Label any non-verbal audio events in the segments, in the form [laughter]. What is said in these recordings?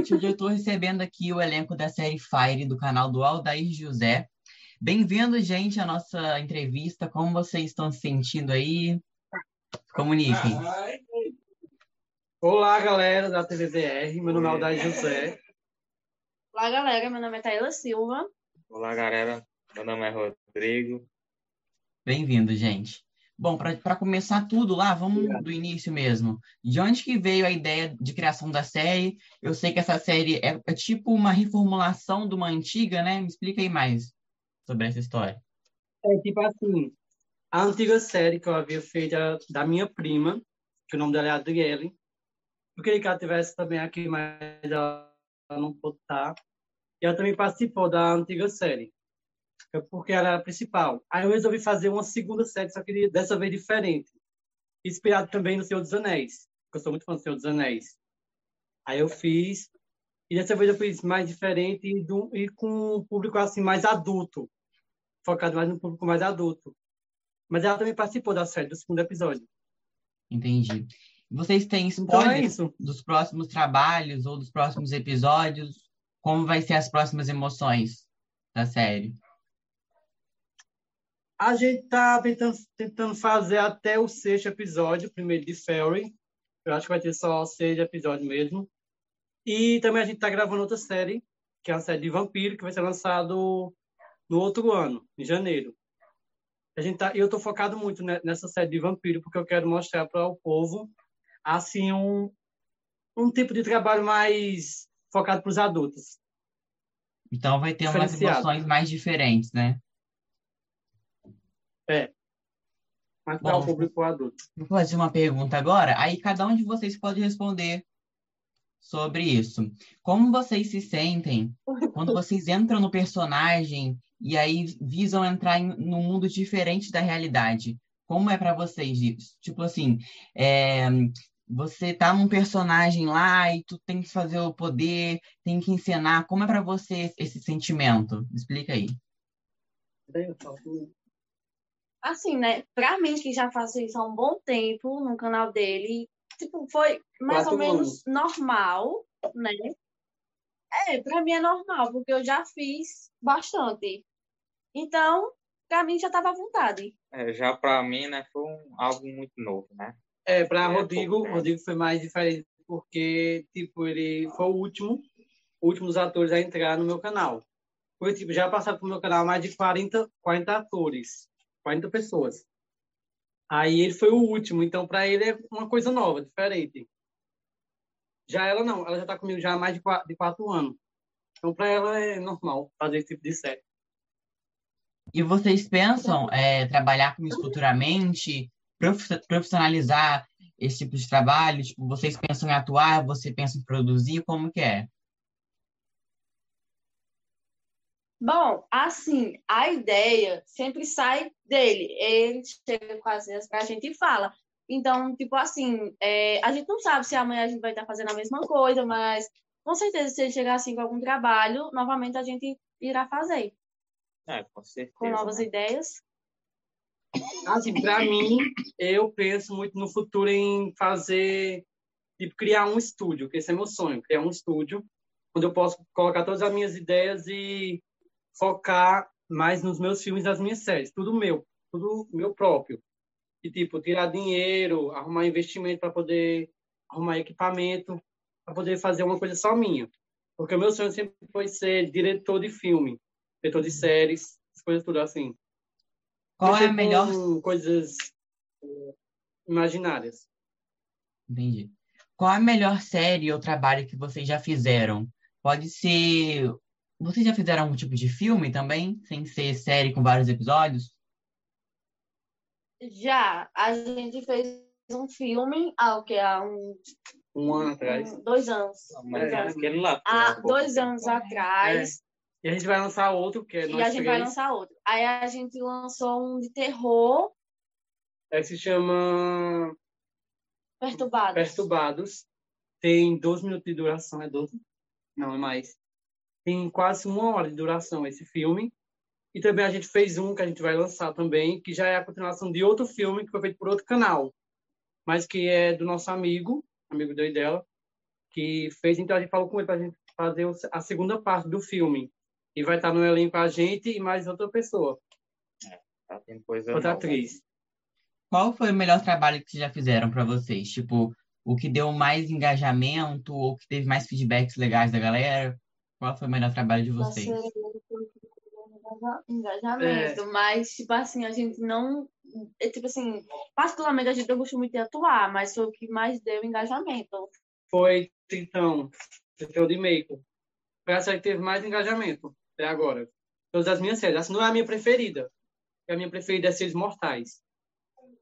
noite. Hoje eu estou recebendo aqui o elenco da série Fire do canal do Aldair José. Bem-vindo, gente, à nossa entrevista. Como vocês estão se sentindo aí? Comuniquem. Olá, galera da TVVR. Meu nome é Aldair José. Olá, galera. Meu nome é Taylor Silva. Olá, galera. Meu nome é Rodrigo. Bem-vindo, gente. Bom, para começar tudo lá, vamos do início mesmo. De onde que veio a ideia de criação da série? Eu sei que essa série é, é tipo uma reformulação de uma antiga, né? Me explica aí mais sobre essa história. É tipo assim, a antiga série que eu havia feito era da minha prima, que o nome dela é Adriele. Eu queria que ela tivesse também aqui, mas ela não pôde estar. E ela também participou da antiga série, é porque ela era a principal. Aí eu resolvi fazer uma segunda série, só que dessa vez diferente. Inspirado também no Senhor dos Anéis, porque eu sou muito fã do Senhor dos Anéis. Aí eu fiz, e dessa vez eu fiz mais diferente e, do, e com um público assim mais adulto, focado mais no público mais adulto. Mas ela também participou da série, do segundo episódio. Entendi. Vocês têm Então é spoilers isso. dos próximos trabalhos ou dos próximos episódios? Como vai ser as próximas emoções da série? A gente tá tentando, tentando fazer até o sexto episódio, primeiro de Fairy. Eu acho que vai ter só seis episódios mesmo. E também a gente tá gravando outra série, que é uma série de vampiro, que vai ser lançado no outro ano, em janeiro. A gente tá, eu tô focado muito ne- nessa série de vampiro, porque eu quero mostrar para o povo, assim, um, um tipo de trabalho mais focado para os adultos. Então vai ter umas emoções mais diferentes, né? Mais para Bom. o público adulto. Vou fazer uma pergunta agora, aí cada um de vocês pode responder sobre isso. Como vocês se sentem quando vocês entram no personagem e aí visam entrar em num mundo diferente da realidade? Como é para vocês isso? Tipo assim, é, você tá num personagem lá e tu tem que fazer o poder, tem que encenar. Como é para você esse sentimento? Explica aí. Assim, né? Pra mim, que já faço isso há um bom tempo no canal dele, tipo, foi mais Quatro ou menos normal, né? É, pra mim é normal, porque eu já fiz bastante. Então, pra mim já tava à vontade. É, já para mim, né, foi um, algo muito novo, né? É, para É, Rodrigo, pouco, né? Rodrigo foi mais diferente porque, tipo, ele foi o último, o último dos atores a entrar no meu canal. Foi, tipo, já passaram pro meu canal mais de 40, 40 atores, 40 pessoas. Aí ele foi o último, então para ele é uma coisa nova, diferente. Já ela não, ela já tá comigo já há mais de quatro, de anos. Então para ela é normal fazer esse tipo de série. E vocês pensam é, trabalhar com isso futuramente, profi- profissionalizar esse tipo de trabalho? Tipo, vocês pensam em atuar, você pensa em produzir, como que é? Bom, assim, a ideia sempre sai dele. Ele chega com as ideias pra gente e fala. Então, tipo assim, é, a gente não sabe se amanhã a gente vai estar fazendo a mesma coisa, mas com certeza, se ele chegar assim com algum trabalho, novamente a gente irá fazer É, com certeza. com novas né? ideias. Assim, para [laughs] mim, eu penso muito no futuro em fazer, tipo, criar um estúdio, que esse é meu sonho, criar um estúdio onde eu posso colocar todas as minhas ideias e focar mais nos meus filmes e nas minhas séries, tudo meu, tudo meu próprio. E, tipo, tirar dinheiro, arrumar investimento para poder arrumar equipamento, para poder fazer uma coisa só minha. Porque o meu sonho sempre foi ser diretor de filme, diretor de séries, essas coisas tudo assim. Qual é a melhor. coisas eh, imaginárias. Entendi. Qual a melhor série ou trabalho que vocês já fizeram? Pode ser. Vocês já fizeram algum tipo de filme também, sem ser série com vários episódios? Já, a gente fez um filme há, o que, há um, Um ano atrás. um- dois anos. Mas Dois é anos. aquele lá. Há um pouco dois anos né? atrás. E a gente vai lançar outro, que é E a gente vai lançar outro. Aí a gente lançou um de terror É, se chama perturbado. Perturbados. Tem 12 minutos de duração, é 12? Não, é mais. Tem quase uma hora de duração esse filme. E também a gente fez um que a gente vai lançar também, que já é a continuação de outro filme que foi feito por outro canal, mas que é do nosso amigo, amigo dele dela, que fez. Então a gente falou com ele para a gente fazer a segunda parte do filme. E vai estar no elenco a gente e mais outra pessoa, Tá tendo coisa outra nova. atriz. Qual foi o melhor trabalho que vocês já fizeram para vocês? Tipo, o que deu mais engajamento ou que teve mais feedbacks legais da galera? Qual foi o melhor trabalho de vocês? Engajamento, mas tipo assim, a gente não é, tipo assim, particularmente a gente não gosta muito de atuar, mas foi o que mais deu engajamento. Foi, então, Tritão de Meiko. Foi a série que teve mais engajamento até agora. Todas as minhas séries. Essa não é a minha preferida. A minha preferida é Seres Mortais,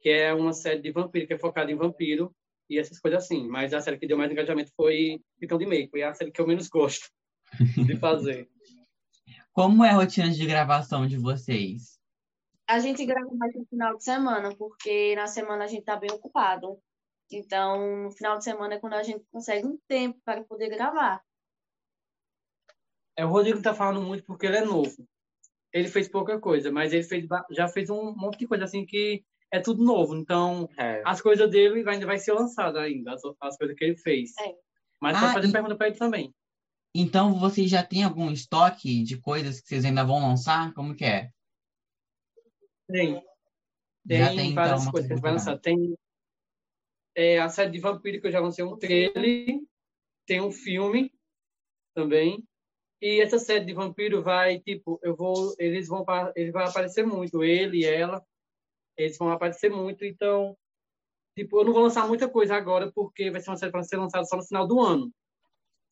que é uma série de vampiro, que é focada em vampiro e essas coisas assim. Mas a série que deu mais engajamento foi Tritão de Meiko. E é a série que eu menos gosto de fazer. Como é a rotina de gravação de vocês? A gente grava mais no final de semana, porque na semana a gente tá bem ocupado. Então, no final de semana é quando a gente consegue um tempo para poder gravar. É, o Rodrigo tá falando muito porque ele é novo. Ele fez pouca coisa, mas ele fez, já fez um monte de coisa assim que é tudo novo. Então, É, as coisas dele ainda vai ser lançada ainda, as, as coisas que ele fez. É. Mas Ah, pode fazer e- pergunta para ele também. Então, vocês já têm algum estoque de coisas que vocês ainda vão lançar? Como que é? Tem. Tem, Já tem, então, várias uma coisas que a gente vai lançar. Tem é, a série de Vampiro, que eu já lancei um trailer. Tem um filme também. E essa série de Vampiro vai, tipo, eu vou, eles vão, ele vai aparecer muito, ele e ela, eles vão aparecer muito, então, tipo, eu não vou lançar muita coisa agora, porque vai ser uma série para ser lançada só no final do ano.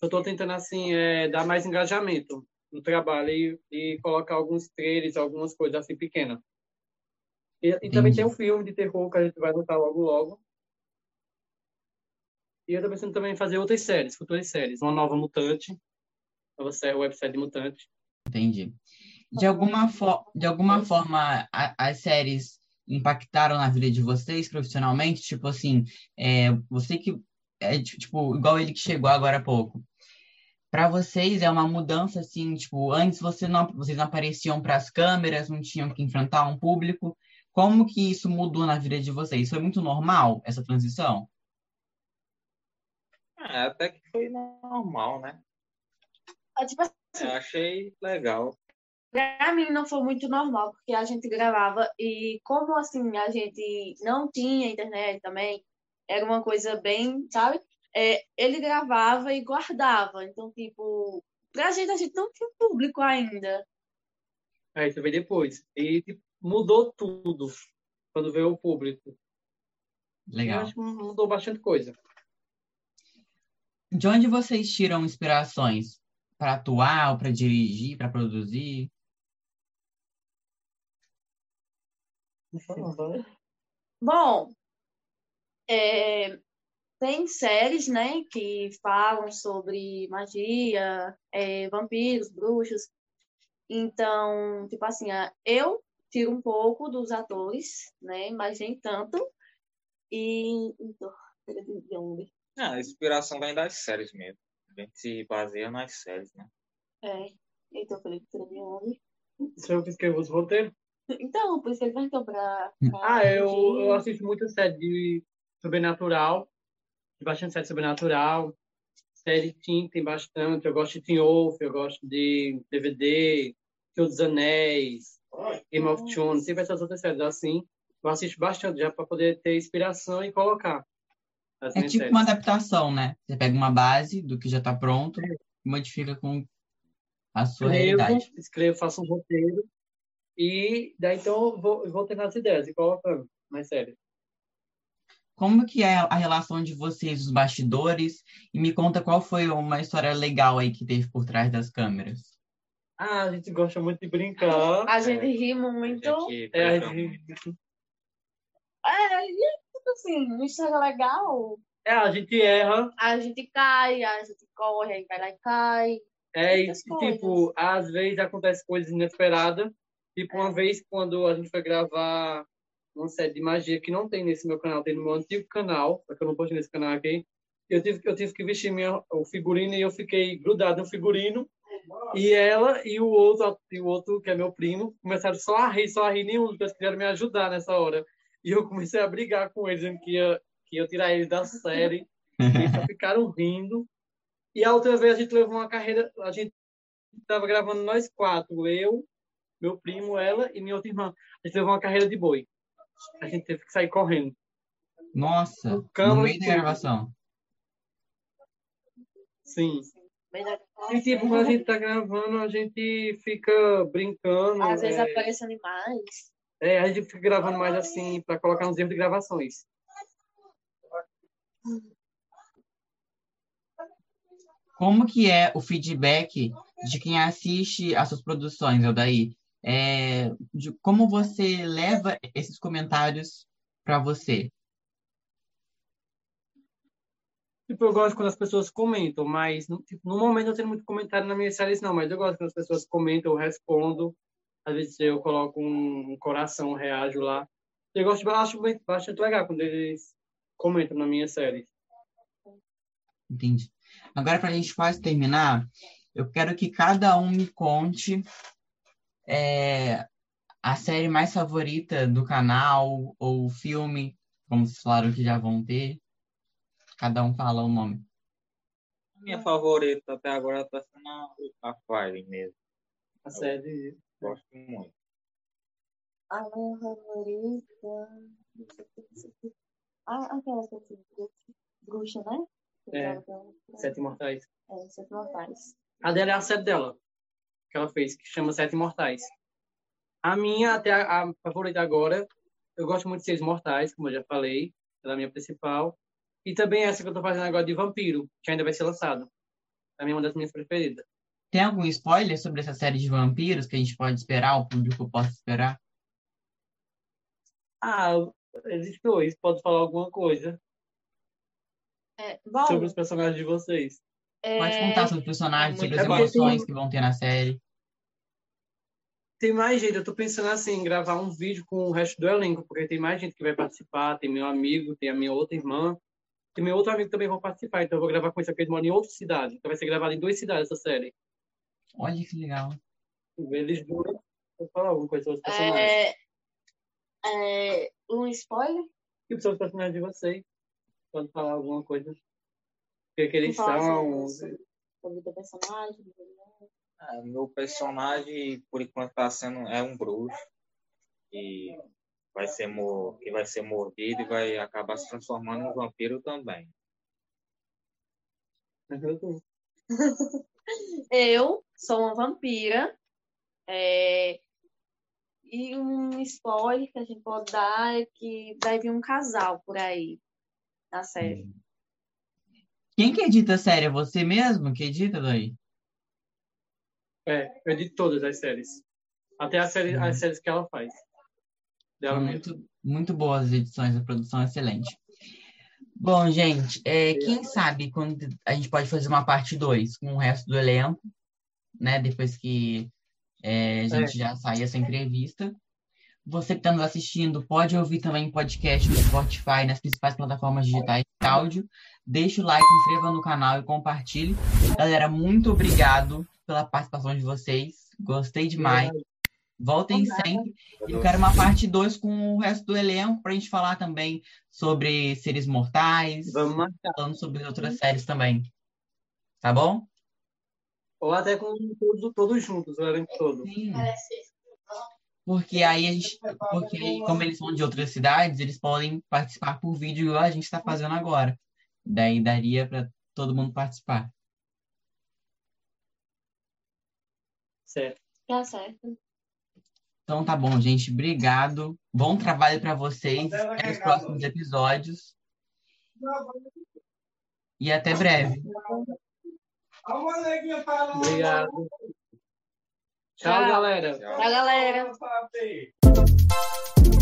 Eu estou tentando, assim, é, dar mais engajamento no trabalho e, e colocar alguns trailers, algumas coisas assim pequenas. E, e também tem um filme de terror que a gente vai lançar logo logo. E eu tô pensando também em fazer outras séries, futuras séries. Uma nova Mutante, nova série, websérie de Mutante. Entendi. De alguma, fo de alguma forma, a- as séries impactaram na vida de vocês profissionalmente? Tipo assim, é, você que é ti- tipo igual ele que chegou agora há pouco. Para vocês é uma mudança assim, tipo, antes você não, vocês não apareciam para as câmeras, não tinham que enfrentar um público. Como que isso mudou na vida de vocês? Foi muito normal essa transição? é, até que foi normal, né? É, Tipo Eu achei legal. Pra mim não foi muito normal, porque a gente gravava e como assim a gente não tinha internet também, era uma coisa bem, sabe? É, ele gravava e guardava. Então, tipo, pra gente a gente não tinha público ainda. Aí você vê depois. E tipo, mudou tudo quando veio o público. Eu Legal. acho que mudou bastante coisa. De onde vocês tiram inspirações para atuar, para dirigir, para produzir? Bom, é, tem séries, né, que falam sobre magia, é, vampiros, bruxos. Então, tipo assim, eu tiro um pouco dos atores, né, mas nem tanto. E então, de onde? Ah, a inspiração vem das séries mesmo. A gente se baseia nas séries, né? É, então, Felipe, tira de onde? Sou eu que escrevo os roteiros. Então, por isso que ele perguntou pra, pra Ah, eu, eu assisto muita série de sobrenatural. Tem bastante série sobrenatural. Série Teen tem bastante. Eu gosto de Teen Wolf, eu gosto de DVD, Senhor dos Anéis, Game of Thrones, sempre essas outras séries assim. Eu assisto bastante já para poder ter inspiração e colocar. É tipo séries. uma adaptação, né? Você pega uma base do que já está pronto e modifica com a sua escrevo, realidade. escrevo, faço um roteiro e daí então eu vou, eu vou tendo as ideias e colocando mais séries. Como que é a relação de vocês, os bastidores? E me conta qual foi uma história legal aí que teve por trás das câmeras. Ah, a gente gosta muito de brincar. A gente ri muito. A gente É, a gente... É, e, tipo assim, não estraga legal. É, a gente erra, A gente cai, a gente corre, aí vai lá e cai. é, e, tipo, às vezes acontece coisas inesperadas. Tipo, uma vez quando a gente foi gravar uma série de magia que não tem nesse meu canal, tem no meu antigo canal, só que eu não postei nesse canal aqui. Eu tive, eu tive que vestir minha, o figurino e eu fiquei grudado no figurino. E ela e o outro, e o outro, que é meu primo, começaram só a rir, só a rir nenhum, porque eles quiseram me ajudar nessa hora. E eu comecei a brigar com eles, dizendo que ia, que ia tirar eles da série. Eles só ficaram rindo. E a outra vez a gente levou uma carreira, a gente estava gravando nós quatro, eu, meu primo, ela e minha outra irmã. A gente levou uma carreira de boi. A gente teve que sair correndo. Nossa, no Câmera meio da gravação. Sim. E tipo, quando a gente tá gravando, a gente fica brincando. Às vezes é, aparecem animais. é, a gente fica gravando mais assim, para colocar nos erros de gravações. Como que é o feedback de quem assiste as suas produções, Eldaí? É, de como você leva esses comentários para você? Tipo, eu gosto quando as pessoas comentam, mas tipo, no momento eu tenho muito comentário nas minhas séries, não, mas eu gosto quando as pessoas comentam, eu respondo. Às vezes eu coloco um coração, reajo lá. Eu gosto, eu acho bastante legal quando eles comentam na minha série. Entendi. Agora, para a gente quase terminar, eu quero que cada um me conte é, a série mais favorita do canal ou filme, como vocês falaram que já vão ter. Cada um fala o nome. Minha favorita até agora tá sendo a, Fire mesmo. A série. Gosto muito. A minha favorita. Ah, aquela que eu bruxa, né? É, Sete Imortais. É, Sete Mortais. A dela é a série dela, que ela fez, que chama Sete Imortais. A minha, até a, a favorita agora, eu gosto muito de Seis Mortais, como eu já falei, ela é a minha principal. E também essa que eu tô fazendo agora de Vampiro, que ainda vai ser lançado. Também é uma das minhas preferidas. Tem algum spoiler sobre essa série de vampiros que a gente pode esperar, o público possa esperar? Ah, existe dois, pode falar alguma coisa É, bom, sobre os personagens de vocês. É, Pode contar sobre os personagens, é sobre as é emoções tem- que vão ter na série. Tem mais gente, eu tô pensando assim, em gravar um vídeo com o resto do elenco, porque tem mais gente que vai participar, tem meu amigo, tem a minha outra irmã, tem meu outro amigo que também vão participar, então eu vou gravar com esse aqui, ele mora em outra cidade, então vai ser gravado em duas cidades essa série. Olha que legal. Eles vou falar alguma coisa sobre os personagens. é, é, um spoiler? E sobre os personagens de vocês? Pode falar alguma coisa? O que, que eles são? sobre- o personagem. Ah, meu personagem, por enquanto, tá sendo é um bruxo que vai ser mor que vai ser mordido e vai acabar se transformando em um vampiro também. [laughs] Eu sou uma vampira. é, E um spoiler que a gente pode dar é que vai vir um casal por aí na série. Quem que edita a série? É você mesmo que edita, daí? É, eu edito todas as séries. Até as séries, as séries que ela faz. Dela mesmo. Muito, muito boas as edições, a produção é excelente. Bom, gente, é, quem sabe quando a gente pode fazer uma parte 2 com o resto do elenco, né? Depois que é, a gente já sair essa entrevista. Você que está nos assistindo, pode ouvir também podcast no Spotify, nas principais plataformas digitais de áudio. Deixa o like, inscreva no canal e compartilhe. Galera, muito obrigado pela participação de vocês. Gostei demais. Voltem sempre. E eu quero uma parte 2 com o resto do elenco para a gente falar também sobre seres mortais, Vamos marcar. falando sobre outras séries também. Tá bom? Ou até com todos, todos juntos, o elenco todo. Sim. Porque aí a gente, porque aí, como eles são de outras cidades, eles podem participar por vídeo igual a gente está fazendo agora. Daí daria para todo mundo participar. Certo. Tá certo. Então tá bom, gente. Obrigado. Bom trabalho para vocês. Até os próximos episódios. E até breve. Obrigado. Tchau, Tchau. galera. Tchau, galera. Tchau.